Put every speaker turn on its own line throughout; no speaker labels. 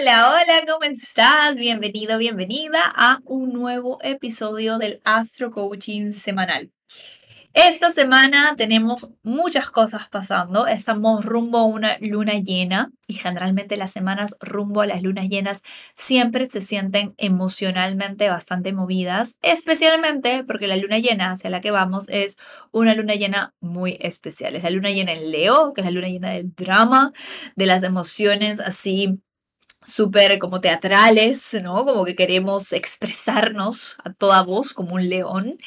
Hola, hola, ¿cómo estás? Bienvenido, bienvenida a un nuevo episodio del Astro Coaching semanal. Esta semana tenemos muchas cosas pasando. Estamos rumbo a una luna llena y generalmente las semanas rumbo a las lunas llenas siempre se sienten emocionalmente bastante movidas, especialmente porque la luna llena hacia la que vamos es una luna llena muy especial. Es la luna llena en Leo, que es la luna llena del drama, de las emociones así súper como teatrales, ¿no? Como que queremos expresarnos a toda voz como un león.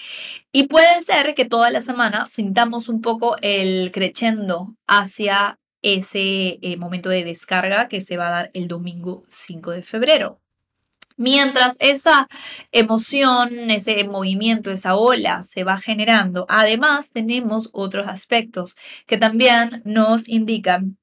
Y puede ser que toda la semana sintamos un poco el crescendo hacia ese eh, momento de descarga que se va a dar el domingo 5 de febrero. Mientras esa emoción, ese movimiento, esa ola se va generando, además tenemos otros aspectos que también nos indican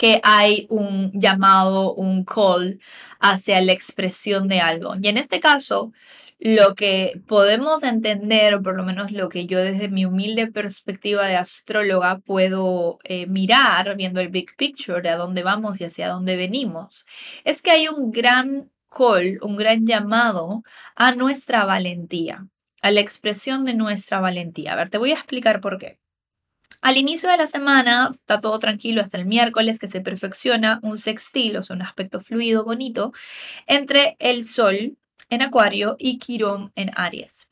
que hay un llamado, un call hacia la expresión de algo. Y en este caso, lo que podemos entender, o por lo menos lo que yo desde mi humilde perspectiva de astróloga puedo eh, mirar, viendo el big picture de a dónde vamos y hacia dónde venimos, es que hay un gran call, un gran llamado a nuestra valentía, a la expresión de nuestra valentía. A ver, te voy a explicar por qué. Al inicio de la semana está todo tranquilo hasta el miércoles que se perfecciona un sextil, o sea, un aspecto fluido, bonito, entre el Sol en Acuario y Quirón en Aries.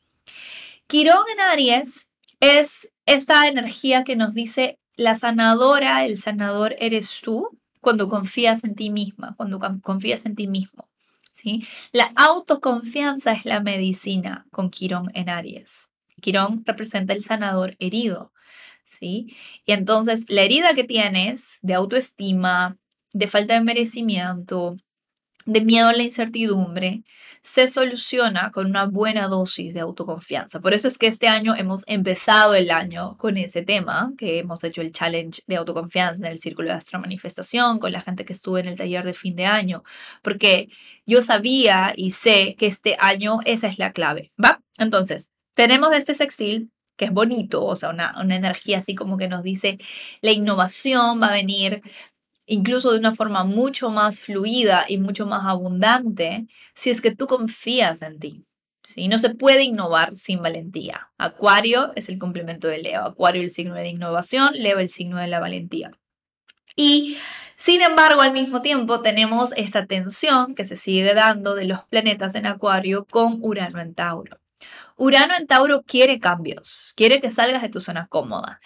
Quirón en Aries es esta energía que nos dice la sanadora, el sanador eres tú cuando confías en ti misma, cuando confías en ti mismo. ¿sí? La autoconfianza es la medicina con Quirón en Aries. Quirón representa el sanador herido. ¿Sí? Y entonces la herida que tienes de autoestima, de falta de merecimiento, de miedo a la incertidumbre, se soluciona con una buena dosis de autoconfianza. Por eso es que este año hemos empezado el año con ese tema, que hemos hecho el challenge de autoconfianza en el Círculo de Astro Manifestación, con la gente que estuvo en el taller de fin de año, porque yo sabía y sé que este año esa es la clave, ¿va? Entonces, tenemos este sextil, que es bonito, o sea, una, energía así como que nos dice la innovación va a venir incluso de una forma mucho más fluida y mucho más abundante si es que tú confías en ti. ¿sí? No se puede innovar sin valentía. Acuario es el complemento de Leo. Acuario el signo de la innovación, Leo el signo de la valentía. Y sin embargo, al mismo tiempo tenemos esta tensión que se sigue dando de los planetas en Acuario con Urano en Tauro. Urano en Tauro quiere cambios, quiere que salgas de tu zona cómoda,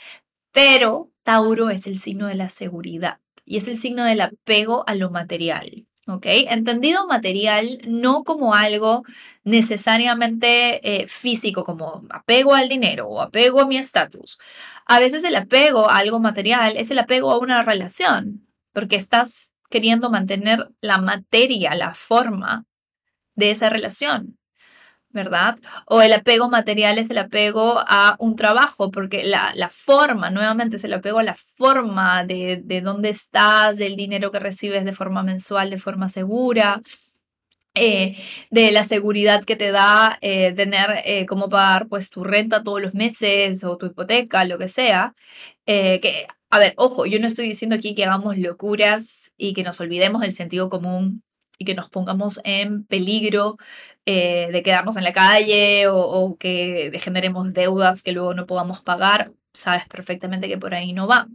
pero Tauro es el signo de la seguridad y es el signo del apego a lo material. ¿Ok? Entendido material no como algo necesariamente eh, físico, como apego al dinero o apego a mi estatus. A veces el apego a algo material es el apego a una relación, porque estás queriendo mantener la materia, la forma de esa relación. ¿Verdad? O el apego material es el apego a un trabajo, porque la, forma, nuevamente, es el apego a la forma de, de dónde estás, del dinero que recibes de forma mensual, de forma segura. Eh, de la seguridad que te da eh, tener eh, cómo pagar pues tu renta todos los meses o tu hipoteca, lo que sea. que, a ver, ojo, yo no estoy diciendo aquí que hagamos locuras y que nos olvidemos del sentido común y que nos pongamos en peligro eh, de quedarnos en la calle o, que generemos deudas que luego no podamos pagar, sabes perfectamente que por ahí no va.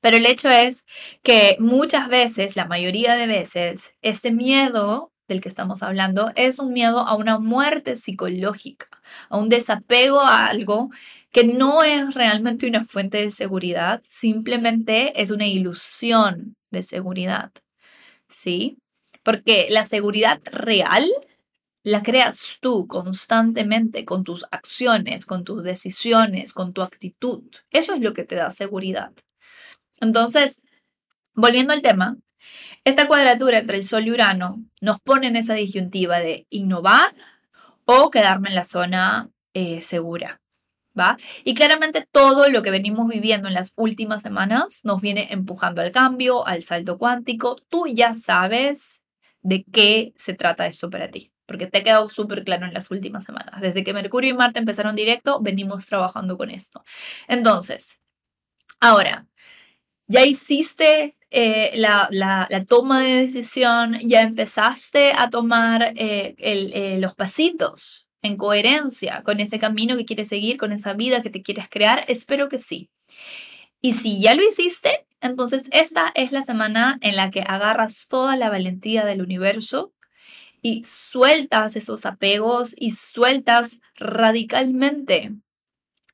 Pero el hecho es que muchas veces, la mayoría de veces, este miedo del que estamos hablando es un miedo a una muerte psicológica, a un desapego a algo que no es realmente una fuente de seguridad, simplemente es una ilusión de seguridad. ¿Sí? Porque la seguridad real la creas tú constantemente con tus acciones, con tus decisiones, con tu actitud. Eso es lo que te da seguridad. Entonces, volviendo al tema, Esta cuadratura entre el Sol y Urano nos pone en esa disyuntiva de innovar o quedarme en la zona eh, segura. ¿Va? Y claramente todo lo que venimos viviendo en las últimas semanas nos viene empujando al cambio, al salto cuántico. Tú ya sabes de qué se trata esto para ti, porque te ha quedado súper claro en las últimas semanas. Desde que Mercurio y Marte empezaron directo, venimos trabajando con esto. Entonces, ahora, ya hiciste eh, la, toma de decisión, ya empezaste a tomar eh, eh, los pasitos en coherencia con ese camino que quieres seguir, con esa vida que te quieres crear? Espero que sí. Y si ya lo hiciste, entonces esta es la semana en la que agarras toda la valentía del universo y sueltas esos apegos y sueltas radicalmente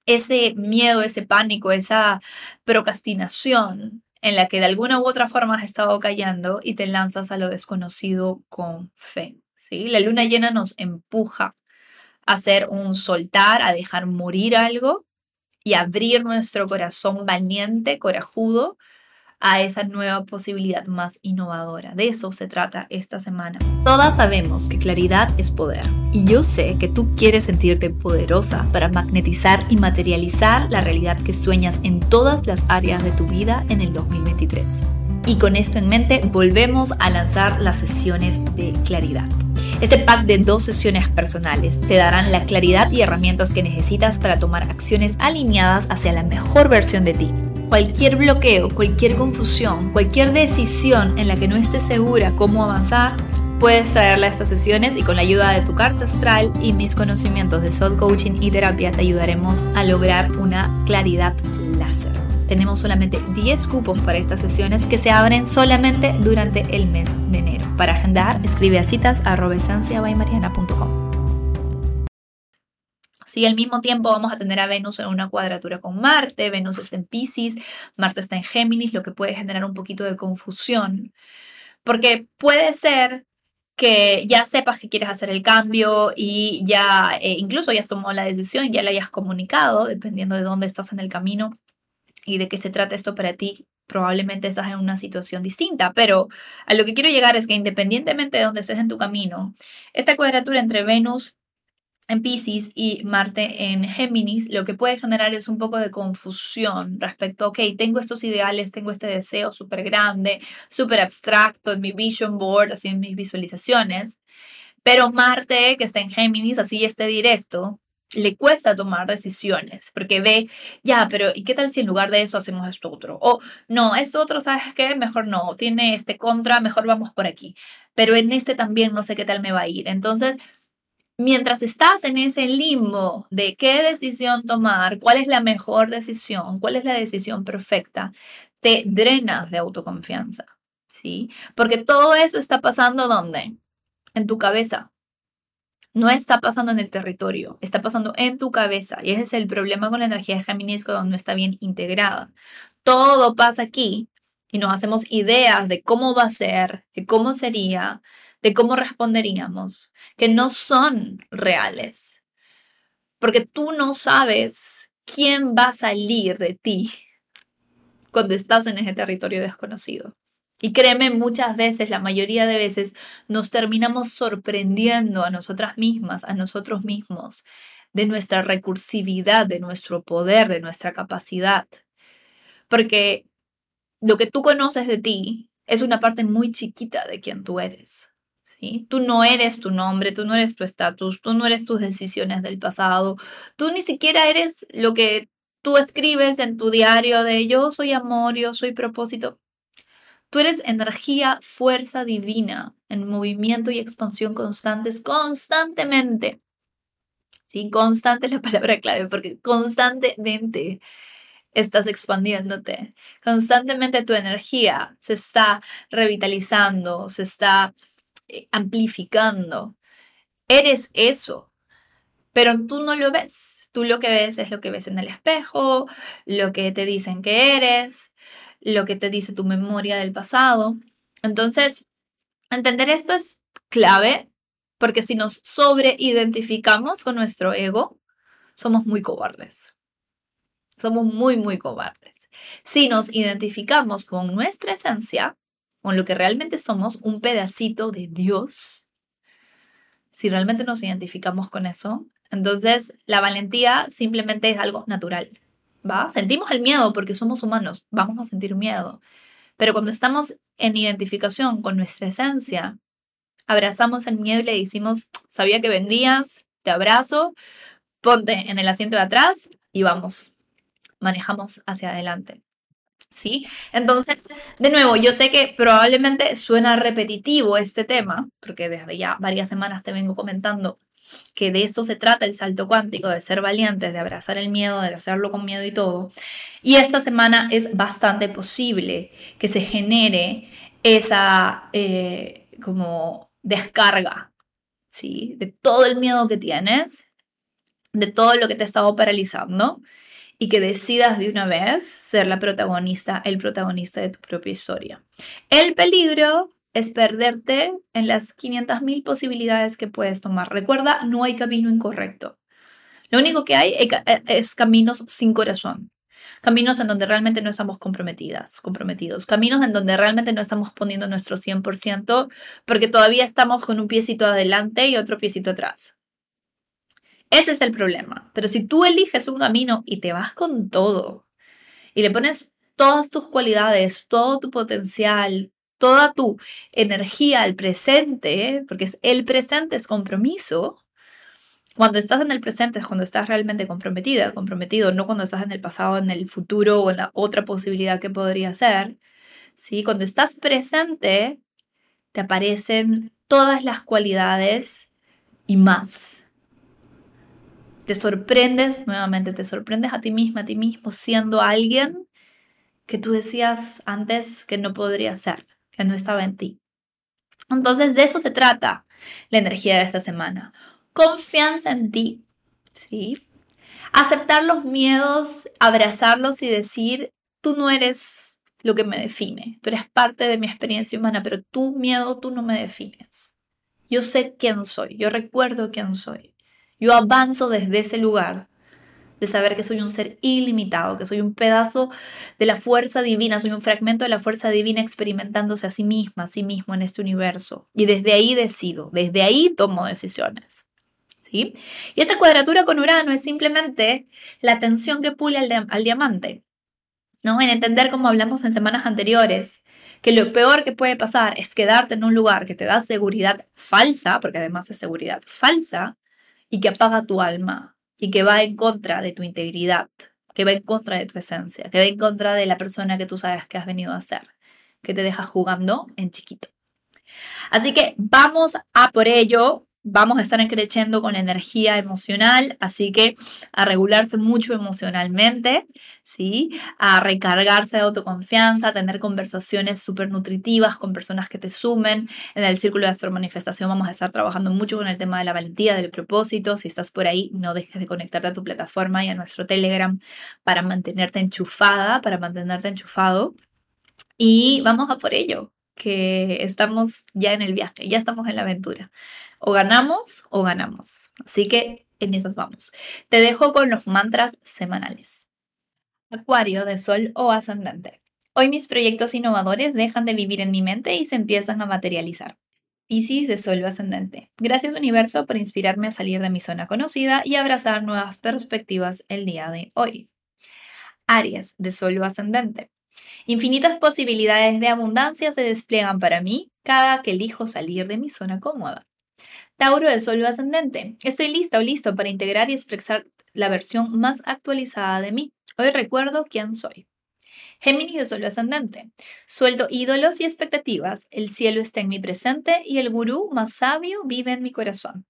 ese miedo, ese pánico, esa procrastinación en la que de alguna u otra forma has estado callando y te lanzas a lo desconocido con fe. ¿sí? La luna llena nos empuja hacer un soltar, a dejar morir algo y abrir nuestro corazón valiente, corajudo a esa nueva posibilidad más innovadora. De eso se trata esta semana. Todas sabemos que claridad es poder y yo sé que tú quieres sentirte poderosa para magnetizar y materializar la realidad que sueñas en todas las áreas de tu vida en el 2023. Y con esto en mente volvemos a lanzar las sesiones de claridad. Este pack de dos sesiones personales te darán la claridad y herramientas que necesitas para tomar acciones alineadas hacia la mejor versión de ti. Cualquier bloqueo, cualquier confusión, cualquier decisión en la que no estés segura cómo avanzar, puedes traerla a estas sesiones y con la ayuda de tu carta astral y mis conocimientos de soul coaching y terapia te ayudaremos a lograr una claridad. Tenemos solamente 10 cupos para estas sesiones que se abren solamente durante el mes de enero. Para agendar, escribe a citas Si al mismo tiempo vamos a tener a Venus en una cuadratura con Marte, Venus está en Pisces, Marte está en Géminis, lo que puede generar un poquito de confusión. Porque puede ser que ya sepas que quieres hacer el cambio y ya eh, incluso ya has tomado la decisión, ya la hayas comunicado, dependiendo de dónde estás en el camino y de qué se trata esto para ti probablemente estás en una situación distinta, pero a lo que quiero llegar es que independientemente de donde estés en tu camino, esta cuadratura entre Venus en Pisces y Marte en Géminis, lo que puede generar es un poco de confusión respecto, ok, tengo estos ideales, tengo este deseo súper grande, súper abstracto en mi vision board, así en mis visualizaciones, pero Marte, que está en Géminis, así esté directo, le cuesta tomar decisiones porque ve, ya, pero ¿y qué tal si en lugar de eso hacemos esto otro? O no, esto otro, ¿sabes qué? Mejor no, tiene este contra, mejor vamos por aquí. Pero en este también no sé qué tal me va a ir. Entonces, mientras estás en ese limbo de qué decisión tomar, cuál es la mejor decisión, cuál es la decisión perfecta, te drenas de autoconfianza, ¿sí? Porque todo eso está pasando ¿dónde? En tu cabeza no está pasando en el territorio, está pasando en tu cabeza. Y ese es el problema con la energía de Géminis cuando no está bien integrada. Todo pasa aquí y nos hacemos ideas de cómo va a ser, de cómo sería, de cómo responderíamos, que no son reales. Porque tú no sabes quién va a salir de ti cuando estás en ese territorio desconocido. Y créeme, muchas veces, la mayoría de veces, nos terminamos sorprendiendo a nosotras mismas, a nosotros mismos, de nuestra recursividad, de nuestro poder, de nuestra capacidad. Porque lo que tú conoces de ti es una parte muy chiquita de quien tú eres. ¿sí? Tú no eres tu nombre, tú no eres tu estatus, tú no eres tus decisiones del pasado, tú ni siquiera eres lo que tú escribes en tu diario de yo soy amor, yo soy propósito. Tú eres energía, fuerza divina, en movimiento y expansión constantes, constantemente. Sí, constante es la palabra clave, porque constantemente estás expandiéndote. Constantemente tu energía se está revitalizando, se está eh, amplificando. Eres eso, pero tú no lo ves. Tú lo que ves es lo que ves en el espejo, lo que te dicen que eres, lo que te dice tu memoria del pasado. Entonces, entender esto es clave porque si nos sobreidentificamos con nuestro ego, somos muy cobardes. Somos muy, muy cobardes. Si nos identificamos con nuestra esencia, con lo que realmente somos, un pedacito de Dios, si realmente nos identificamos con eso, entonces la valentía simplemente es algo natural, ¿va? Sentimos el miedo porque somos humanos, vamos a sentir miedo, pero cuando estamos en identificación con nuestra esencia, abrazamos el miedo y le decimos, sabía que vendías, te abrazo, ponte en el asiento de atrás y vamos, manejamos hacia adelante. ¿Sí? Entonces, de nuevo, yo sé que probablemente suena repetitivo este tema, porque desde ya varias semanas te vengo comentando que de esto se trata el salto cuántico, de ser valientes, de abrazar el miedo, de hacerlo con miedo y todo. Y esta semana es bastante posible que se genere esa eh, como descarga, ¿sí? De todo el miedo que tienes, de todo lo que te ha estado paralizando y que decidas de una vez ser la protagonista, el protagonista de tu propia historia. El peligro es perderte en las 500.000 posibilidades que puedes tomar. Recuerda, no hay camino incorrecto. Lo único que hay es caminos sin corazón. Caminos en donde realmente no estamos comprometidas, comprometidos. Caminos en donde realmente no estamos poniendo nuestro 100% porque todavía estamos con un piecito adelante y otro piecito atrás. Ese es el problema. Pero si tú eliges un camino y te vas con todo y le pones todas tus cualidades, todo tu potencial, toda tu energía al presente, porque el presente es compromiso, cuando estás en el presente es cuando estás realmente comprometida, comprometido, no cuando estás en el pasado, en el futuro o en la otra posibilidad que podría ser. ¿sí? Cuando estás presente, te aparecen todas las cualidades y más. Te sorprendes nuevamente, te sorprendes a ti misma, a ti mismo, siendo alguien que tú decías antes que no podría ser que no estaba en ti. Entonces de eso se trata la energía de esta semana. Confianza en ti, ¿sí? Aceptar los miedos, abrazarlos y decir, tú no eres lo que me define, tú eres parte de mi experiencia humana, pero tu miedo tú no me defines. Yo sé quién soy, yo recuerdo quién soy. Yo avanzo desde ese lugar de saber que soy un ser ilimitado, que soy un pedazo de la fuerza divina, soy un fragmento de la fuerza divina experimentándose a sí misma, a sí mismo en este universo. Y desde ahí decido, desde ahí tomo decisiones. ¿Sí? Y esta cuadratura con Urano es simplemente la tensión que pule al, al diamante. ¿no? En entender, como hablamos en semanas anteriores, que lo peor que puede pasar es quedarte en un lugar que te da seguridad falsa, porque además es seguridad falsa, y que apaga tu alma, y que va en contra de tu integridad, que va en contra de tu esencia, que va en contra de la persona que tú sabes que has venido a ser, que te deja jugando en chiquito. Así que vamos a por ello vamos a estar creciendo con energía emocional, así que a regularse mucho emocionalmente, ¿sí? A recargarse de autoconfianza, a tener conversaciones súper nutritivas con personas que te sumen. En el círculo de astromanifestación vamos a estar trabajando mucho con el tema de la valentía, del propósito. Si estás por ahí, no dejes de conectarte a tu plataforma y a nuestro Telegram para mantenerte enchufada, para mantenerte enchufado. Y vamos a por ello que estamos ya en el viaje, ya estamos en la aventura. O ganamos o ganamos. Así que en esas vamos. Te dejo con los mantras semanales. Acuario de Sol o Ascendente. Hoy mis proyectos innovadores dejan de vivir en mi mente y se empiezan a materializar. Piscis de Sol o Ascendente. Gracias universo por inspirarme a salir de mi zona conocida y abrazar nuevas perspectivas el día de hoy. Aries de Sol o Ascendente. Infinitas posibilidades de abundancia se despliegan para mí cada que elijo salir de mi zona cómoda. Tauro de Sol ascendente. Estoy lista o listo para integrar y expresar la versión más actualizada de mí. Hoy recuerdo quién soy. Géminis de Sol ascendente. Suelto ídolos y expectativas. El cielo está en mi presente y el gurú más sabio vive en mi corazón.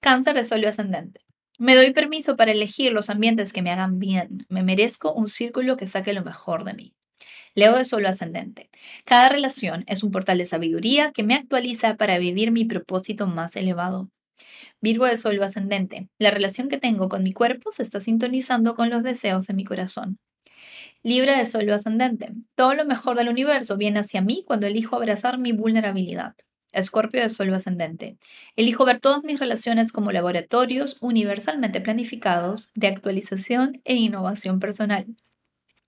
Cáncer de Sol ascendente. Me doy permiso para elegir los ambientes que me hagan bien. Me merezco un círculo que saque lo mejor de mí. Leo de Solo Ascendente. Cada relación es un portal de sabiduría que me actualiza para vivir mi propósito más elevado. Virgo de Solo Ascendente. La relación que tengo con mi cuerpo se está sintonizando con los deseos de mi corazón. Libra de Solo Ascendente. Todo lo mejor del universo viene hacia mí cuando elijo abrazar mi vulnerabilidad. Escorpio de Sol ascendente. Elijo ver todas mis relaciones como laboratorios universalmente planificados de actualización e innovación personal.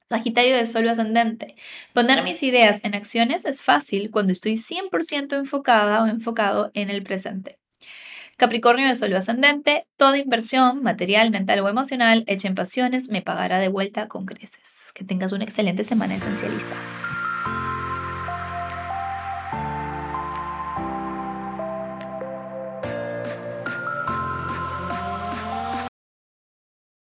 Sagitario de Sol ascendente. Poner mis ideas en acciones es fácil cuando estoy 100% enfocada o enfocado en el presente. Capricornio de Sol ascendente. Toda inversión, material, mental o emocional, hecha en pasiones, me pagará de vuelta con creces. Que tengas una excelente semana esencialista.